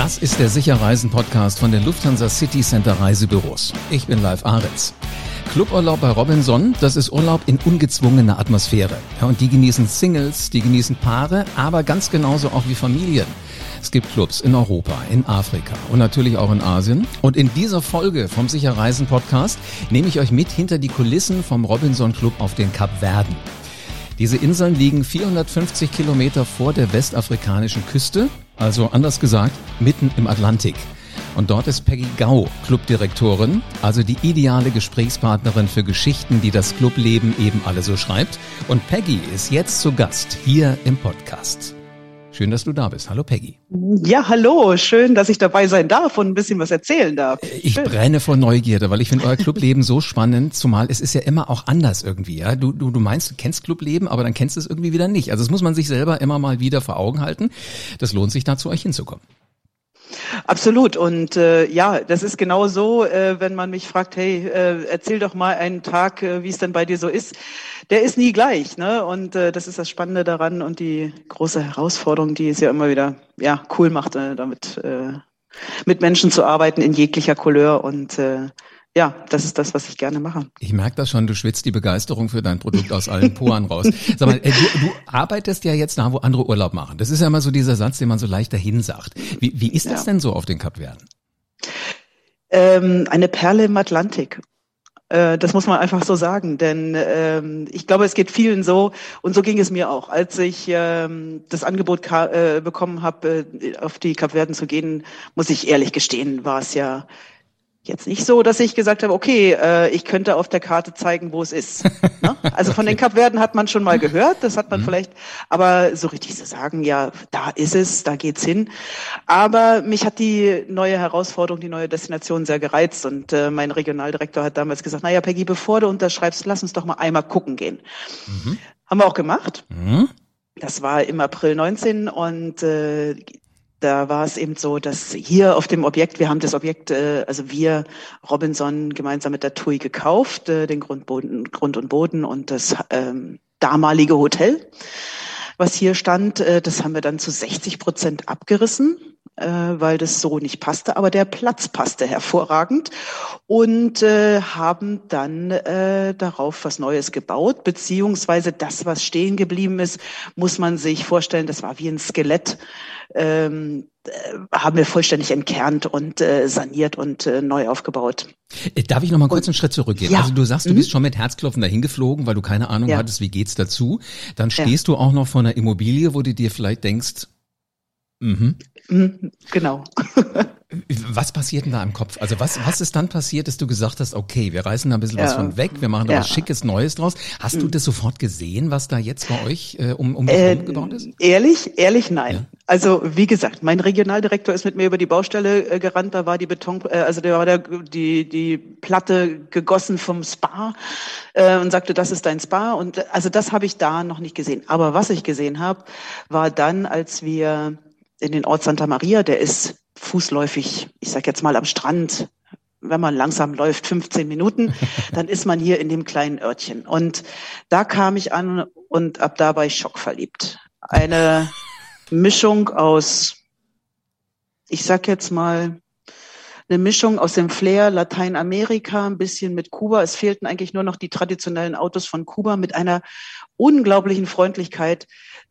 Das ist der Sicherreisen-Podcast von den Lufthansa City Center Reisebüros. Ich bin Live Ahrens. Cluburlaub bei Robinson, das ist Urlaub in ungezwungener Atmosphäre. Ja, und die genießen Singles, die genießen Paare, aber ganz genauso auch wie Familien. Es gibt Clubs in Europa, in Afrika und natürlich auch in Asien. Und in dieser Folge vom Sicherreisen Podcast nehme ich euch mit hinter die Kulissen vom Robinson Club auf den Kapverden. Diese Inseln liegen 450 Kilometer vor der westafrikanischen Küste, also anders gesagt, mitten im Atlantik. Und dort ist Peggy Gau Clubdirektorin, also die ideale Gesprächspartnerin für Geschichten, die das Clubleben eben alle so schreibt. Und Peggy ist jetzt zu Gast hier im Podcast. Schön, dass du da bist. Hallo Peggy. Ja, hallo. Schön, dass ich dabei sein darf und ein bisschen was erzählen darf. Ich Schön. brenne vor Neugierde, weil ich finde euer Clubleben so spannend, zumal es ist ja immer auch anders irgendwie. Ja? Du, du, du meinst, du kennst Clubleben, aber dann kennst du es irgendwie wieder nicht. Also das muss man sich selber immer mal wieder vor Augen halten. Das lohnt sich da zu euch hinzukommen. Absolut. Und äh, ja, das ist genau so, äh, wenn man mich fragt, hey, äh, erzähl doch mal einen Tag, äh, wie es denn bei dir so ist. Der ist nie gleich, ne? Und äh, das ist das Spannende daran und die große Herausforderung, die es ja immer wieder ja cool macht, äh, damit äh, mit Menschen zu arbeiten in jeglicher Couleur und äh, ja, das ist das, was ich gerne mache. Ich merke das schon, du schwitzt die Begeisterung für dein Produkt aus allen Poren raus. Sag mal, äh, du, du arbeitest ja jetzt da, wo andere Urlaub machen. Das ist ja immer so dieser Satz, den man so leicht dahin sagt. Wie, wie ist das ja. denn so auf den Kapverden? Ähm, eine Perle im Atlantik. Äh, das muss man einfach so sagen, denn ähm, ich glaube, es geht vielen so und so ging es mir auch. Als ich ähm, das Angebot äh, bekommen habe, äh, auf die Kapverden zu gehen, muss ich ehrlich gestehen, war es ja jetzt nicht so, dass ich gesagt habe, okay, äh, ich könnte auf der Karte zeigen, wo es ist. Ne? Also von okay. den Kapverden hat man schon mal gehört, das hat man mhm. vielleicht, aber so richtig zu sagen, ja, da ist es, da geht's hin. Aber mich hat die neue Herausforderung, die neue Destination sehr gereizt und äh, mein Regionaldirektor hat damals gesagt, naja, Peggy, bevor du unterschreibst, lass uns doch mal einmal gucken gehen. Mhm. Haben wir auch gemacht. Mhm. Das war im April 19 und äh, da war es eben so, dass hier auf dem Objekt, wir haben das Objekt, äh, also wir, Robinson, gemeinsam mit der TUI gekauft, äh, den Grundboden, Grund und Boden und das ähm, damalige Hotel, was hier stand, äh, das haben wir dann zu 60 Prozent abgerissen weil das so nicht passte, aber der Platz passte hervorragend und äh, haben dann äh, darauf was Neues gebaut, beziehungsweise das, was stehen geblieben ist, muss man sich vorstellen, das war wie ein Skelett, ähm, äh, haben wir vollständig entkernt und äh, saniert und äh, neu aufgebaut. Äh, darf ich noch mal kurz einen Schritt zurückgehen? Ja. Also du sagst, du mhm. bist schon mit Herzklopfen dahin geflogen, weil du keine Ahnung ja. hattest, wie geht's dazu. Dann stehst ja. du auch noch vor einer Immobilie, wo du dir vielleicht denkst, Mhm. mhm. Genau. Was passiert denn da im Kopf? Also was, was ist dann passiert, dass du gesagt hast, okay, wir reißen da ein bisschen ja. was von weg, wir machen da ja. was Schickes Neues draus. Hast mhm. du das sofort gesehen, was da jetzt bei euch äh, um, um äh, gebaut ist? Ehrlich, ehrlich nein. Ja. Also wie gesagt, mein Regionaldirektor ist mit mir über die Baustelle äh, gerannt, da war die Beton, äh, also da war der, die, die Platte gegossen vom Spa äh, und sagte, das ist dein Spa. Und äh, also das habe ich da noch nicht gesehen. Aber was ich gesehen habe, war dann, als wir in den Ort Santa Maria, der ist fußläufig, ich sag jetzt mal am Strand, wenn man langsam läuft, 15 Minuten, dann ist man hier in dem kleinen Örtchen. Und da kam ich an und ab da war ich schockverliebt. Eine Mischung aus, ich sag jetzt mal, eine Mischung aus dem Flair Lateinamerika, ein bisschen mit Kuba. Es fehlten eigentlich nur noch die traditionellen Autos von Kuba mit einer unglaublichen Freundlichkeit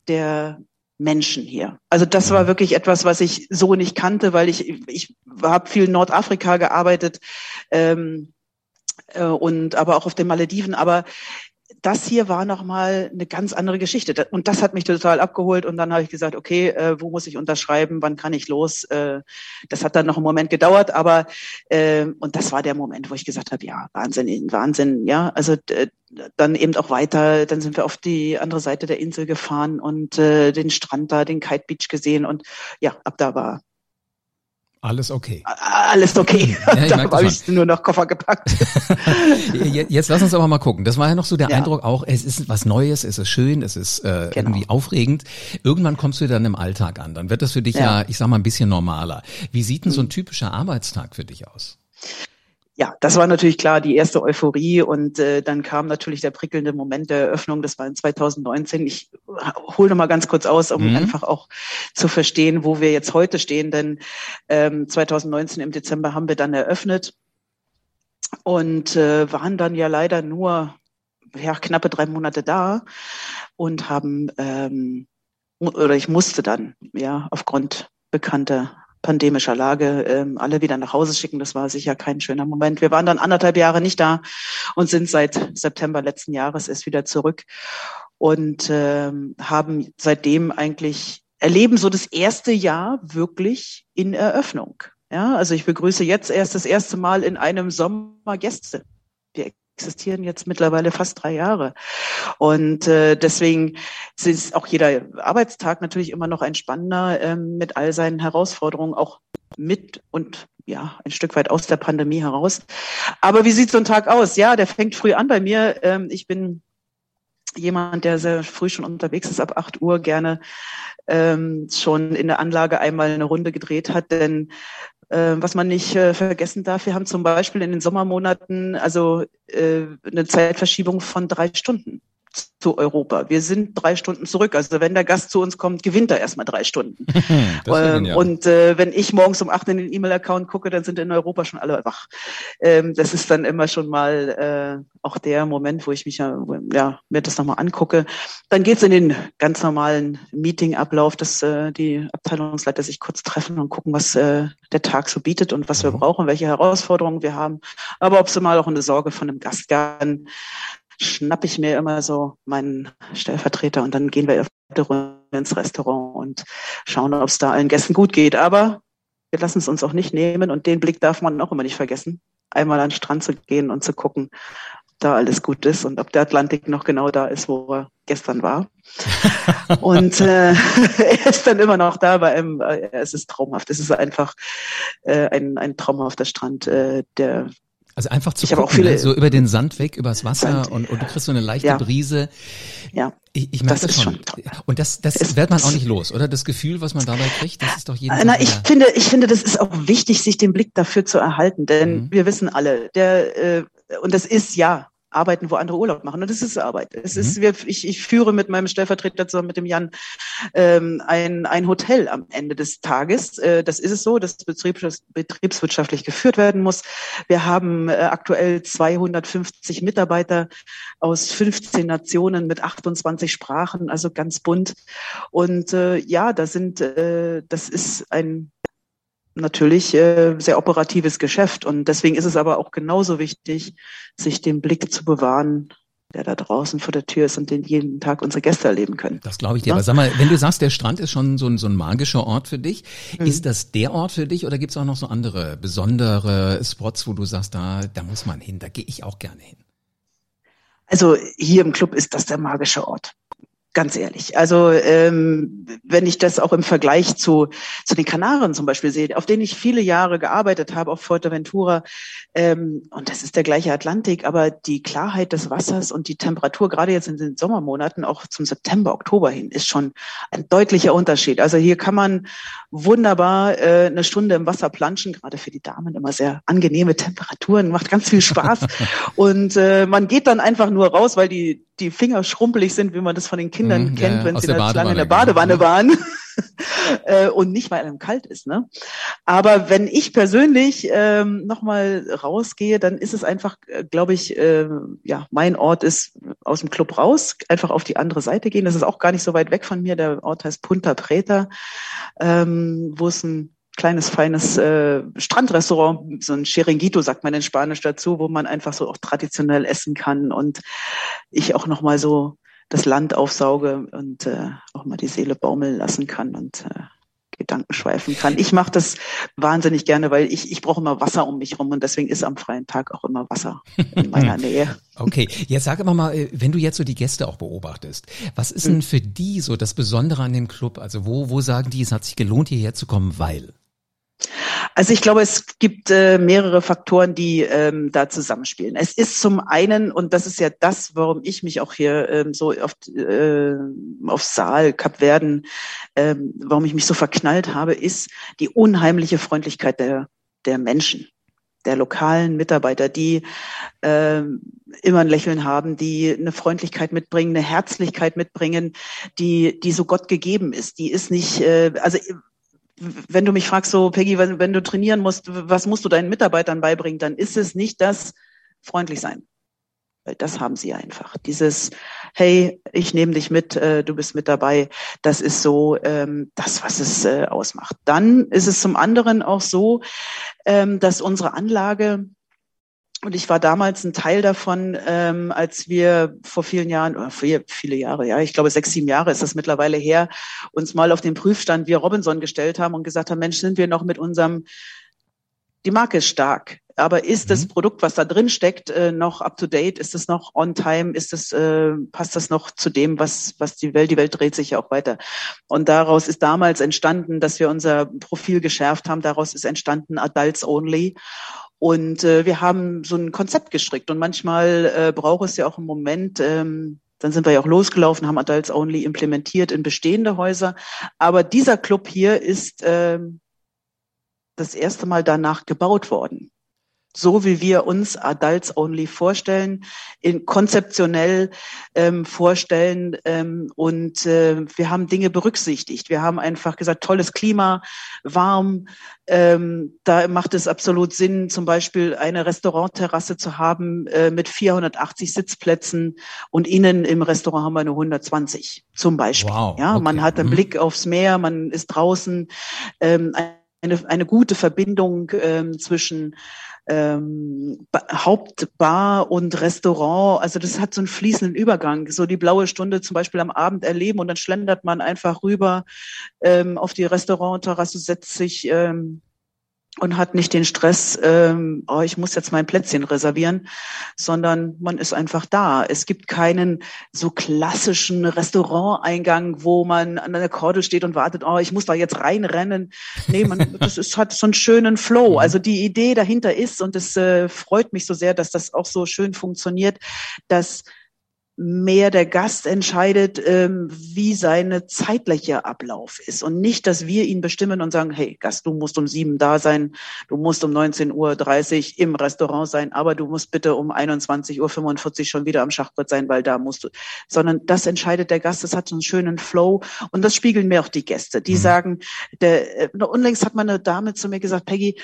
der Menschen hier. Also das war wirklich etwas, was ich so nicht kannte, weil ich ich habe viel in Nordafrika gearbeitet ähm, äh, und aber auch auf den Malediven. Aber das hier war nochmal eine ganz andere Geschichte. Und das hat mich total abgeholt. Und dann habe ich gesagt, okay, äh, wo muss ich unterschreiben? Wann kann ich los? Äh, das hat dann noch einen Moment gedauert, aber äh, und das war der Moment, wo ich gesagt habe, ja, Wahnsinn, Wahnsinn, ja. Also dann eben auch weiter, dann sind wir auf die andere Seite der Insel gefahren und äh, den Strand da, den Kite Beach gesehen. Und ja, ab da war alles okay. Alles okay. Ja, da habe ich nur noch Koffer gepackt. Jetzt lass uns aber mal gucken. Das war ja noch so der ja. Eindruck auch, es ist was Neues, es ist schön, es ist äh, genau. irgendwie aufregend. Irgendwann kommst du dann im Alltag an. Dann wird das für dich ja, ja ich sag mal, ein bisschen normaler. Wie sieht denn so ein typischer Arbeitstag für dich aus? Ja, das war natürlich klar die erste Euphorie und äh, dann kam natürlich der prickelnde Moment der Eröffnung. Das war in 2019. Ich hole noch mal ganz kurz aus, um mhm. einfach auch zu verstehen, wo wir jetzt heute stehen. Denn ähm, 2019 im Dezember haben wir dann eröffnet und äh, waren dann ja leider nur ja, knappe drei Monate da und haben ähm, oder ich musste dann ja aufgrund bekannter pandemischer Lage ähm, alle wieder nach Hause schicken. Das war sicher kein schöner Moment. Wir waren dann anderthalb Jahre nicht da und sind seit September letzten Jahres erst wieder zurück und ähm, haben seitdem eigentlich erleben so das erste Jahr wirklich in Eröffnung. Ja, also ich begrüße jetzt erst das erste Mal in einem Sommer Gäste. Wir existieren jetzt mittlerweile fast drei Jahre. Und äh, deswegen ist auch jeder Arbeitstag natürlich immer noch ein spannender ähm, mit all seinen Herausforderungen, auch mit und ja, ein Stück weit aus der Pandemie heraus. Aber wie sieht so ein Tag aus? Ja, der fängt früh an bei mir. Ähm, ich bin jemand, der sehr früh schon unterwegs ist, ab acht Uhr gerne ähm, schon in der Anlage einmal eine Runde gedreht hat, denn äh, was man nicht äh, vergessen darf, wir haben zum Beispiel in den Sommermonaten also äh, eine Zeitverschiebung von drei Stunden zu Europa. Wir sind drei Stunden zurück. Also wenn der Gast zu uns kommt, gewinnt er erstmal drei Stunden. ähm, und äh, wenn ich morgens um acht in den E-Mail-Account gucke, dann sind in Europa schon alle wach. Ähm, das ist dann immer schon mal äh, auch der Moment, wo ich mich ja, ja mir das nochmal angucke. Dann geht's in den ganz normalen Meeting-Ablauf, dass äh, die Abteilungsleiter sich kurz treffen und gucken, was äh, der Tag so bietet und was wir mhm. brauchen, welche Herausforderungen wir haben. Aber ob sie mal auch eine Sorge von einem Gast gern schnapp ich mir immer so meinen Stellvertreter und dann gehen wir ins Restaurant und schauen, ob es da allen Gästen gut geht. Aber wir lassen es uns auch nicht nehmen und den Blick darf man auch immer nicht vergessen, einmal an den Strand zu gehen und zu gucken, ob da alles gut ist und ob der Atlantik noch genau da ist, wo er gestern war. und äh, er ist dann immer noch da, bei einem, äh, es ist traumhaft. Es ist einfach äh, ein, ein traumhafter Strand, äh, der also einfach zu ich gucken, auch viele, ne? so über den Sand weg, übers Wasser Sand, und, und du kriegst so eine leichte ja. Brise. Ja. Ich, ich merke das, das schon. schon und das, das es, wird man auch nicht los, oder? Das Gefühl, was man dabei kriegt, das ist doch jeden Na, Tag ich finde, ich finde, das ist auch wichtig, sich den Blick dafür zu erhalten, denn mhm. wir wissen alle, der äh, und das ist ja arbeiten, wo andere Urlaub machen. Und das ist Arbeit. Es mhm. ist, wir, ich, ich führe mit meinem Stellvertreter zusammen mit dem Jan ähm, ein, ein Hotel am Ende des Tages. Äh, das ist es so, dass betriebs, betriebswirtschaftlich geführt werden muss. Wir haben äh, aktuell 250 Mitarbeiter aus 15 Nationen mit 28 Sprachen, also ganz bunt. Und äh, ja, da sind, äh, das ist ein natürlich äh, sehr operatives Geschäft. Und deswegen ist es aber auch genauso wichtig, sich den Blick zu bewahren, der da draußen vor der Tür ist und den jeden Tag unsere Gäste erleben können. Das glaube ich dir. Ja? Aber sag mal, wenn du sagst, der Strand ist schon so ein, so ein magischer Ort für dich, mhm. ist das der Ort für dich oder gibt es auch noch so andere besondere Spots, wo du sagst, da, da muss man hin, da gehe ich auch gerne hin? Also hier im Club ist das der magische Ort. Ganz ehrlich. Also ähm, wenn ich das auch im Vergleich zu, zu den Kanaren zum Beispiel sehe, auf denen ich viele Jahre gearbeitet habe, auf Fuerteventura, ähm, und das ist der gleiche Atlantik, aber die Klarheit des Wassers und die Temperatur, gerade jetzt in den Sommermonaten, auch zum September, Oktober hin, ist schon ein deutlicher Unterschied. Also hier kann man wunderbar äh, eine Stunde im Wasser planschen, gerade für die Damen immer sehr angenehme Temperaturen, macht ganz viel Spaß. und äh, man geht dann einfach nur raus, weil die, die Finger schrumpelig sind, wie man das von den Kindern mhm, kennt, ja, wenn sie lange in der Badewanne genau. waren. Äh, und nicht, weil einem kalt ist. Ne? Aber wenn ich persönlich ähm, nochmal rausgehe, dann ist es einfach, äh, glaube ich, äh, ja, mein Ort ist aus dem Club raus, einfach auf die andere Seite gehen. Das ist auch gar nicht so weit weg von mir. Der Ort heißt Punta Preta, ähm, wo es ein kleines, feines äh, Strandrestaurant, so ein Chiringuito sagt man in Spanisch dazu, wo man einfach so auch traditionell essen kann und ich auch nochmal so das Land aufsauge und äh, auch mal die Seele baumeln lassen kann und äh, Gedanken schweifen kann. Ich mache das wahnsinnig gerne, weil ich, ich brauche immer Wasser um mich rum und deswegen ist am freien Tag auch immer Wasser in meiner Nähe. Okay, jetzt sag aber mal, äh, wenn du jetzt so die Gäste auch beobachtest, was ist denn hm. für die so das Besondere an dem Club? Also wo, wo sagen die, es hat sich gelohnt, hierher zu kommen, weil? Also ich glaube, es gibt äh, mehrere Faktoren, die ähm, da zusammenspielen. Es ist zum einen, und das ist ja das, warum ich mich auch hier ähm, so auf, äh, auf Saal, Kapverden, ähm, warum ich mich so verknallt habe, ist die unheimliche Freundlichkeit der, der Menschen. der lokalen Mitarbeiter, die äh, immer ein Lächeln haben, die eine Freundlichkeit mitbringen, eine Herzlichkeit mitbringen, die, die so Gott gegeben ist. Die ist nicht, äh, also wenn du mich fragst, so Peggy, wenn, wenn du trainieren musst, was musst du deinen Mitarbeitern beibringen, dann ist es nicht das freundlich sein. Weil das haben sie einfach. Dieses, hey, ich nehme dich mit, äh, du bist mit dabei, das ist so ähm, das, was es äh, ausmacht. Dann ist es zum anderen auch so, ähm, dass unsere Anlage und ich war damals ein Teil davon, ähm, als wir vor vielen Jahren, oder viele, viele Jahre, ja, ich glaube sechs, sieben Jahre ist das mittlerweile her, uns mal auf den Prüfstand wir Robinson gestellt haben und gesagt haben, Mensch, sind wir noch mit unserem, die Marke ist stark, aber ist mhm. das Produkt, was da drin steckt, äh, noch up to date? Ist es noch on time? Ist es, äh, passt das noch zu dem, was, was die Welt, die Welt dreht sich ja auch weiter. Und daraus ist damals entstanden, dass wir unser Profil geschärft haben. Daraus ist entstanden Adults Only. Und äh, wir haben so ein Konzept gestrickt und manchmal äh, braucht es ja auch einen Moment, ähm, dann sind wir ja auch losgelaufen, haben Adults Only implementiert in bestehende Häuser. Aber dieser Club hier ist ähm, das erste Mal danach gebaut worden so wie wir uns Adults Only vorstellen, in, konzeptionell ähm, vorstellen. Ähm, und äh, wir haben Dinge berücksichtigt. Wir haben einfach gesagt, tolles Klima, warm. Ähm, da macht es absolut Sinn, zum Beispiel eine Restaurantterrasse zu haben äh, mit 480 Sitzplätzen und innen im Restaurant haben wir eine 120 zum Beispiel. Wow, ja, okay. man hat einen mhm. Blick aufs Meer, man ist draußen. Ähm, eine, eine gute Verbindung ähm, zwischen ähm, Hauptbar und Restaurant. Also das hat so einen fließenden Übergang. So die blaue Stunde zum Beispiel am Abend erleben und dann schlendert man einfach rüber ähm, auf die Restaurantterrasse, setzt sich ähm, und hat nicht den Stress, ähm, oh, ich muss jetzt mein Plätzchen reservieren, sondern man ist einfach da. Es gibt keinen so klassischen Restauranteingang, wo man an der Kordel steht und wartet, oh, ich muss da jetzt reinrennen. Nee, man, das ist, hat so einen schönen Flow. Mhm. Also die Idee dahinter ist, und es äh, freut mich so sehr, dass das auch so schön funktioniert, dass mehr der Gast entscheidet, ähm, wie seine zeitliche Ablauf ist und nicht, dass wir ihn bestimmen und sagen, hey Gast, du musst um sieben da sein, du musst um 19.30 Uhr im Restaurant sein, aber du musst bitte um 21.45 Uhr schon wieder am Schachbrett sein, weil da musst du, sondern das entscheidet der Gast, das hat so einen schönen Flow und das spiegeln mir auch die Gäste, die mhm. sagen, der, äh, unlängst hat meine Dame zu mir gesagt, Peggy,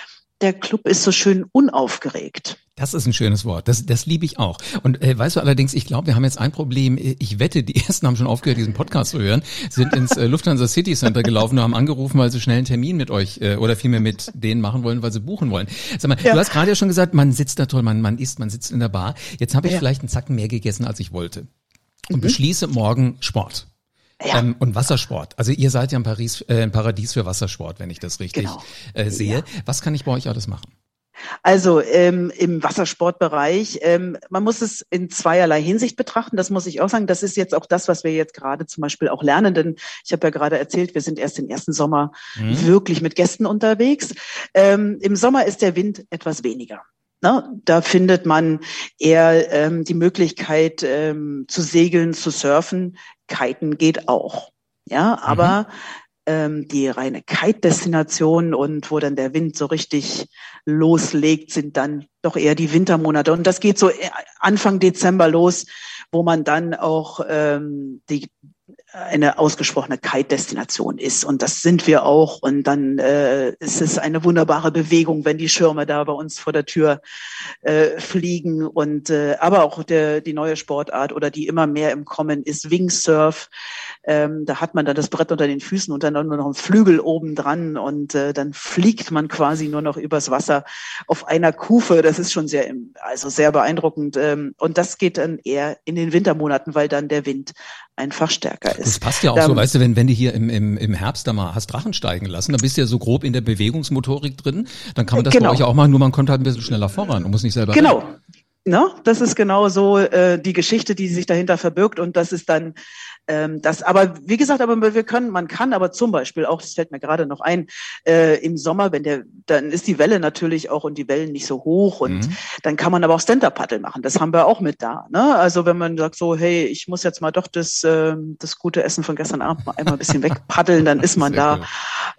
der Club ist so schön unaufgeregt. Das ist ein schönes Wort. Das, das liebe ich auch. Und äh, weißt du allerdings, ich glaube, wir haben jetzt ein Problem. Ich wette, die ersten haben schon aufgehört, diesen Podcast zu hören, sind ins äh, Lufthansa City Center gelaufen und haben angerufen, weil sie schnell einen Termin mit euch äh, oder vielmehr mit denen machen wollen, weil sie buchen wollen. Sag mal, ja. du hast gerade ja schon gesagt, man sitzt da toll, man, man isst, man sitzt in der Bar. Jetzt habe ich ja. vielleicht einen Zacken mehr gegessen, als ich wollte. Und mhm. beschließe morgen Sport. Ja. Ähm, und Wassersport. Also ihr seid ja ein, Paris, äh, ein Paradies für Wassersport, wenn ich das richtig genau. äh, sehe. Ja. Was kann ich bei euch alles machen? Also ähm, im Wassersportbereich, ähm, man muss es in zweierlei Hinsicht betrachten. Das muss ich auch sagen. Das ist jetzt auch das, was wir jetzt gerade zum Beispiel auch lernen. Denn ich habe ja gerade erzählt, wir sind erst den ersten Sommer mhm. wirklich mit Gästen unterwegs. Ähm, Im Sommer ist der Wind etwas weniger. Ne? Da findet man eher ähm, die Möglichkeit ähm, zu segeln, zu surfen. Kiten geht auch. Ja, aber mhm ähm, die reine Kite-Destination und wo dann der Wind so richtig loslegt, sind dann doch eher die Wintermonate. Und das geht so äh, Anfang Dezember los, wo man dann auch ähm, die eine ausgesprochene Kite-Destination ist. Und das sind wir auch. Und dann äh, ist es eine wunderbare Bewegung, wenn die Schirme da bei uns vor der Tür äh, fliegen. Und äh, aber auch der, die neue Sportart oder die immer mehr im Kommen ist Wingsurf. Ähm, da hat man dann das Brett unter den Füßen und dann nur noch einen Flügel oben dran und äh, dann fliegt man quasi nur noch übers Wasser auf einer Kufe. Das ist schon sehr, also sehr beeindruckend. Ähm, und das geht dann eher in den Wintermonaten, weil dann der Wind einfach stärker ist. Das passt ja auch da, so, weißt du, wenn, wenn du hier im, im, im Herbst da mal hast Drachen steigen lassen, dann bist du ja so grob in der Bewegungsmotorik drin, dann kann man das genau. bei euch auch machen, nur man kommt halt ein bisschen schneller voran und muss nicht selber Genau. Ne? Das ist genau so äh, die Geschichte, die sich dahinter verbirgt und das ist dann Ähm, das, aber wie gesagt, aber wir können, man kann aber zum Beispiel auch, das fällt mir gerade noch ein, äh, im Sommer, wenn der, dann ist die Welle natürlich auch und die Wellen nicht so hoch und mhm. dann kann man aber auch Stand-Up-Paddle machen. Das haben wir auch mit da. Ne? Also wenn man sagt so, hey, ich muss jetzt mal doch das, äh, das gute Essen von gestern Abend mal einmal ein bisschen wegpaddeln, dann ist man da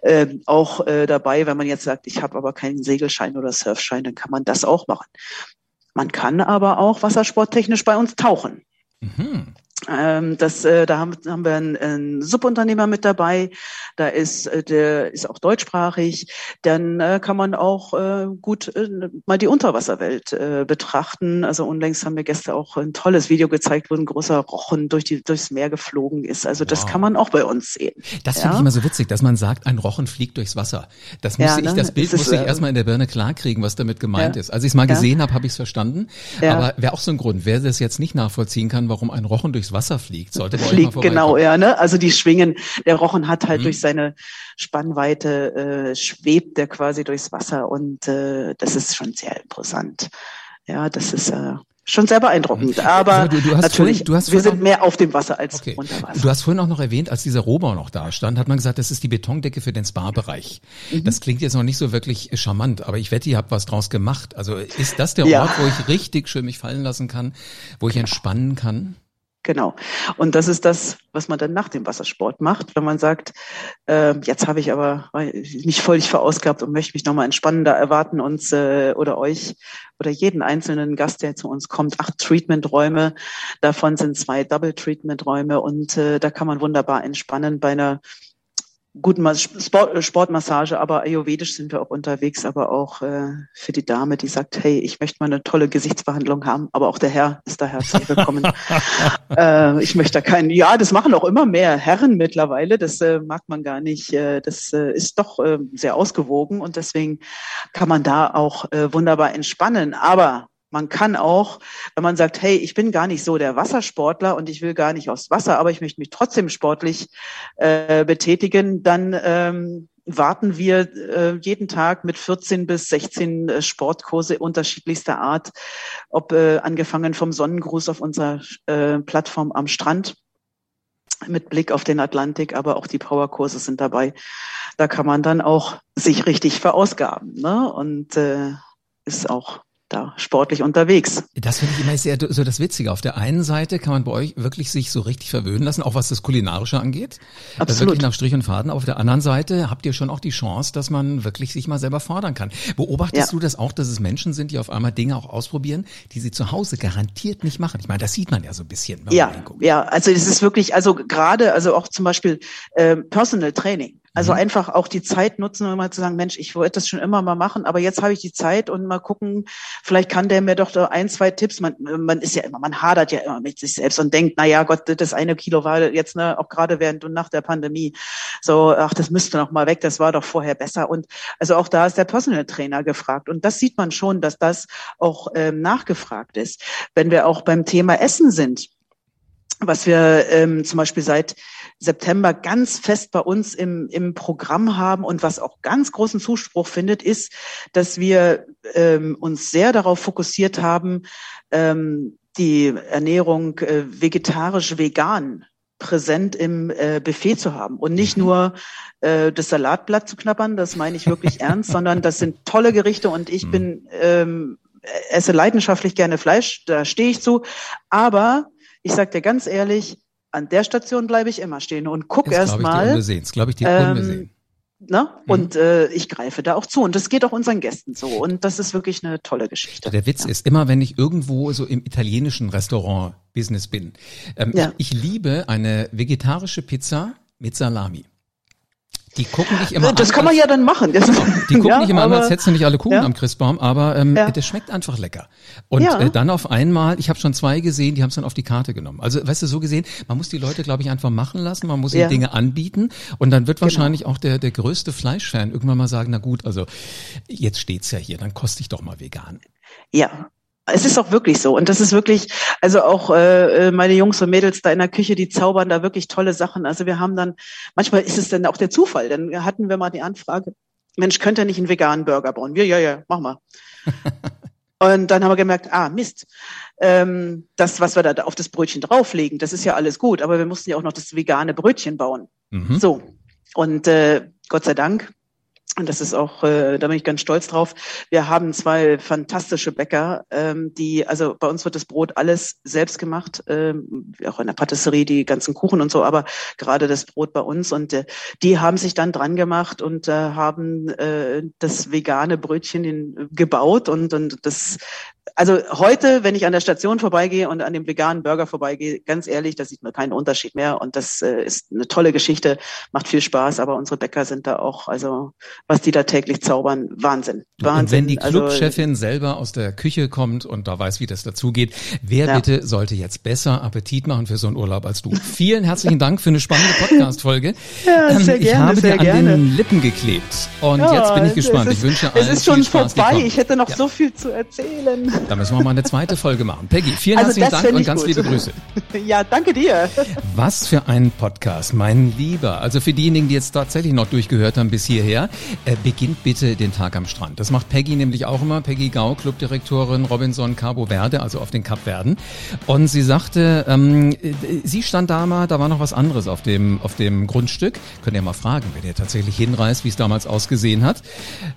äh, auch äh, dabei. Wenn man jetzt sagt, ich habe aber keinen Segelschein oder Surfschein, dann kann man das auch machen. Man kann aber auch wassersporttechnisch bei uns tauchen. Mhm. Ähm, das, äh, da haben, haben wir einen, einen Subunternehmer mit dabei, da ist, äh, der ist auch deutschsprachig. Dann äh, kann man auch äh, gut äh, mal die Unterwasserwelt äh, betrachten. Also unlängst haben wir gestern auch ein tolles Video gezeigt, wo ein großer Rochen durch die, durchs Meer geflogen ist. Also das wow. kann man auch bei uns sehen. Das finde ich immer so witzig, dass man sagt, ein Rochen fliegt durchs Wasser. Das musste ja, ne? ich, das Bild ist, musste ich äh, erstmal in der Birne klarkriegen, was damit gemeint ja. ist. Als ich es mal gesehen habe, habe ich es verstanden. Aber wäre auch so ein Grund, wer das jetzt nicht nachvollziehen kann, warum ein Rochen durchs Wasser fliegt, sollte fliegt, genau, ja, ne? Also die schwingen, der Rochen hat halt mhm. durch seine Spannweite äh, schwebt der quasi durchs Wasser und äh, das ist schon sehr imposant. Ja, das ist äh, schon sehr beeindruckend. Aber also du, du natürlich, vorhin, wir sind mehr auf dem Wasser als okay. unter Wasser. Du hast vorhin auch noch erwähnt, als dieser Rohbau noch da stand, hat man gesagt, das ist die Betondecke für den Spa-Bereich. Mhm. Das klingt jetzt noch nicht so wirklich charmant, aber ich wette, ihr habt was draus gemacht. Also ist das der ja. Ort, wo ich richtig schön mich fallen lassen kann, wo ich entspannen kann? Genau. Und das ist das, was man dann nach dem Wassersport macht, wenn man sagt, äh, jetzt habe ich aber mich völlig verausgabt und möchte mich nochmal entspannen. Da erwarten uns äh, oder euch oder jeden einzelnen Gast, der zu uns kommt, acht Treatment-Räume. Davon sind zwei Double-Treatment-Räume und äh, da kann man wunderbar entspannen bei einer guten Sport, äh, Sportmassage, aber ayurvedisch sind wir auch unterwegs, aber auch äh, für die Dame, die sagt, hey, ich möchte mal eine tolle Gesichtsbehandlung haben, aber auch der Herr ist da herzlich willkommen. äh, ich möchte da keinen, ja, das machen auch immer mehr Herren mittlerweile, das äh, mag man gar nicht, äh, das äh, ist doch sehr ausgewogen und deswegen kann man da auch wunderbar entspannen, aber man kann auch, wenn man sagt, hey, ich bin gar nicht so der Wassersportler und ich will gar nicht aufs Wasser, aber ich möchte mich trotzdem sportlich äh, betätigen, dann ähm, warten wir äh, jeden Tag mit 14 bis 16 äh, Sportkurse unterschiedlichster Art, ob äh, angefangen vom Sonnengruß auf unserer äh, Plattform am Strand mit Blick auf den Atlantik, aber auch die Powerkurse sind dabei. Da kann man dann auch sich richtig verausgaben ne? und äh, ist auch da sportlich unterwegs. Das finde ich immer sehr so das Witzige. Auf der einen Seite kann man bei euch wirklich sich so richtig verwöhnen lassen, auch was das Kulinarische angeht. Absolut. Wirklich nach Strich und Faden. Auf der anderen Seite habt ihr schon auch die Chance, dass man wirklich sich mal selber fordern kann. Beobachtest ja. du das auch, dass es Menschen sind, die auf einmal Dinge auch ausprobieren, die sie zu Hause garantiert nicht machen? Ich meine, das sieht man ja so ein bisschen. ja, ja, also es ist wirklich, also gerade, also auch zum Beispiel äh, Personal Training. Also mhm. einfach auch die Zeit nutzen, um mal zu sagen, Mensch, ich wollte das schon immer mal machen, aber jetzt habe ich die Zeit und mal gucken, vielleicht kann der mir doch da ein, zwei Tipps. Man, man ist ja immer, man hadert ja immer mit sich selbst und denkt, na ja, Gott, das eine Kilo war jetzt ne, auch gerade während und nach der Pandemie so, ach, das müsste noch mal weg, das war doch vorher besser. Und also auch da ist der Personal Trainer gefragt. Und das sieht man schon, dass das auch ähm, nachgefragt ist. Wenn wir auch beim Thema Essen sind, was wir ähm, zum Beispiel seit September ganz fest bei uns im, im Programm haben. Und was auch ganz großen Zuspruch findet, ist, dass wir ähm, uns sehr darauf fokussiert haben, ähm, die Ernährung äh, vegetarisch-vegan präsent im äh, Buffet zu haben. Und nicht nur äh, das Salatblatt zu knabbern, das meine ich wirklich ernst, sondern das sind tolle Gerichte und ich mhm. bin ähm, esse leidenschaftlich gerne Fleisch, da stehe ich zu, aber ich sage dir ganz ehrlich, an der Station bleibe ich immer stehen und guck erst mal. Das glaube ich dir ähm, Ne? Mhm. Und äh, ich greife da auch zu. Und das geht auch unseren Gästen so. Und das ist wirklich eine tolle Geschichte. Der Witz ja. ist immer, wenn ich irgendwo so im italienischen Restaurant-Business bin. Ähm, ja. ich, ich liebe eine vegetarische Pizza mit Salami. Die gucken dich immer das an. kann man ja dann machen. Das genau. Die gucken ja, dich immer an, als hättest du nicht alle Kuchen ja. am Christbaum, aber ähm, ja. das schmeckt einfach lecker. Und äh, dann auf einmal, ich habe schon zwei gesehen, die haben es dann auf die Karte genommen. Also weißt du, so gesehen, man muss die Leute, glaube ich, einfach machen lassen, man muss ihnen Dinge anbieten und dann wird genau. wahrscheinlich genau. auch der, der größte Fleischfan irgendwann mal sagen, na gut, also jetzt steht's ja hier, dann koste ich doch mal vegan. Ja, es ist auch wirklich so. Und das ist wirklich, also auch äh, äh, meine Jungs und Mädels da in der Küche, die zaubern da wirklich tolle Sachen. Also wir haben dann, manchmal ist es dann auch der Zufall. Dann hatten wir mal die Anfrage, Mensch, könnt ihr nicht einen veganen Burger bauen? Wir, ja, ja, mach mal. Und dann haben wir gemerkt, ah, Mist, ähm, das, was wir da auf das Brötchen drauflegen, das ist ja alles gut, aber wir mussten ja auch noch das vegane Brötchen bauen. Mhm. So. Und äh, Gott sei Dank und das ist auch, äh, da bin ich ganz stolz drauf. Wir haben zwei fantastische Bäcker, ähm, die, also bei uns wird das Brot alles selbst gemacht, ähm, auch in der Patisserie die ganzen Kuchen und so, aber gerade das Brot bei uns. Und äh, die haben sich dann dran gemacht und äh, haben äh, das vegane Brötchen gebaut und, und das also heute, wenn ich an der Station vorbeigehe und an dem veganen Burger vorbeigehe, ganz ehrlich, da sieht man keinen Unterschied mehr. Und das äh, ist eine tolle Geschichte, macht viel Spaß. Aber unsere Bäcker sind da auch, also was die da täglich zaubern, Wahnsinn. Wahnsinn. Und wenn die also, Clubchefin also, selber aus der Küche kommt und da weiß, wie das dazugeht, wer ja. bitte sollte jetzt besser Appetit machen für so einen Urlaub als du? Vielen herzlichen Dank für eine spannende Podcast-Folge. Ja, ähm, sehr ich gerne, habe sehr dir gerne. an den Lippen geklebt. Und ja, jetzt bin ich gespannt. Ist, ich wünsche allen Es ist schon vorbei. Ich hätte noch so viel zu erzählen. Da müssen wir mal eine zweite Folge machen. Peggy, vielen also herzlichen Dank und ganz gut. liebe Grüße. Ja, danke dir. Was für ein Podcast, mein Lieber. Also für diejenigen, die jetzt tatsächlich noch durchgehört haben bis hierher, äh, beginnt bitte den Tag am Strand. Das macht Peggy nämlich auch immer. Peggy Gau, Clubdirektorin Robinson Cabo Verde, also auf den Kapverden. Und sie sagte, ähm, äh, sie stand da mal, da war noch was anderes auf dem, auf dem Grundstück. Könnt ihr mal fragen, wenn ihr tatsächlich hinreist, wie es damals ausgesehen hat.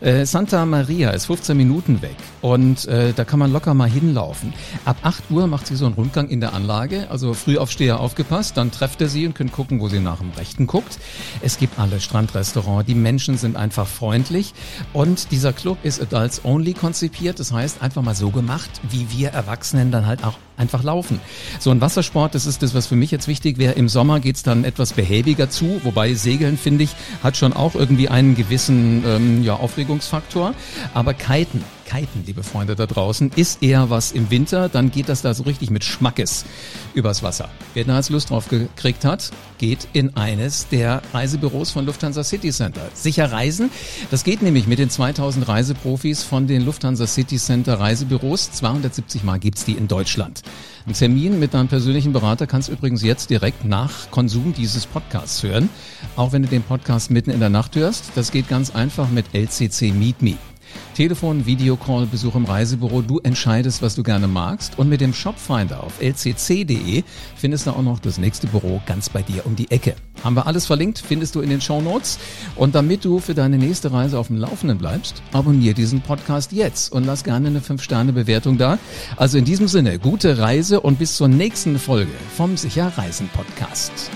Äh, Santa Maria ist 15 Minuten weg und äh, da kann man locker mal hinlaufen. Ab 8 Uhr macht sie so einen Rundgang in der Anlage, also Frühaufsteher aufgepasst, dann trefft er sie und könnt gucken, wo sie nach dem Rechten guckt. Es gibt alle Strandrestaurant, die Menschen sind einfach freundlich und dieser Club ist Adults Only konzipiert, das heißt einfach mal so gemacht, wie wir Erwachsenen dann halt auch einfach laufen. So ein Wassersport, das ist das, was für mich jetzt wichtig wäre. Im Sommer geht's dann etwas behäbiger zu, wobei Segeln, finde ich, hat schon auch irgendwie einen gewissen ähm, ja, Aufregungsfaktor. Aber Kiten, Kiten, liebe Freunde da draußen, ist eher was im Winter, dann geht das da so richtig mit Schmackes übers Wasser. Wer da jetzt Lust drauf gekriegt hat, geht in eines der Reisebüros von Lufthansa City Center. Sicher reisen, das geht nämlich mit den 2000 Reiseprofis von den Lufthansa City Center Reisebüros. 270 Mal gibt's die in Deutschland. Ein Termin mit deinem persönlichen Berater kannst du übrigens jetzt direkt nach Konsum dieses Podcasts hören. Auch wenn du den Podcast mitten in der Nacht hörst, das geht ganz einfach mit LCC Meet Me. Telefon, Videocall, Besuch im Reisebüro, du entscheidest, was du gerne magst. Und mit dem Shopfinder auf lcc.de findest du auch noch das nächste Büro ganz bei dir um die Ecke. Haben wir alles verlinkt, findest du in den Show Notes. Und damit du für deine nächste Reise auf dem Laufenden bleibst, abonniere diesen Podcast jetzt und lass gerne eine 5-Sterne-Bewertung da. Also in diesem Sinne, gute Reise und bis zur nächsten Folge vom Sicher Reisen Podcast.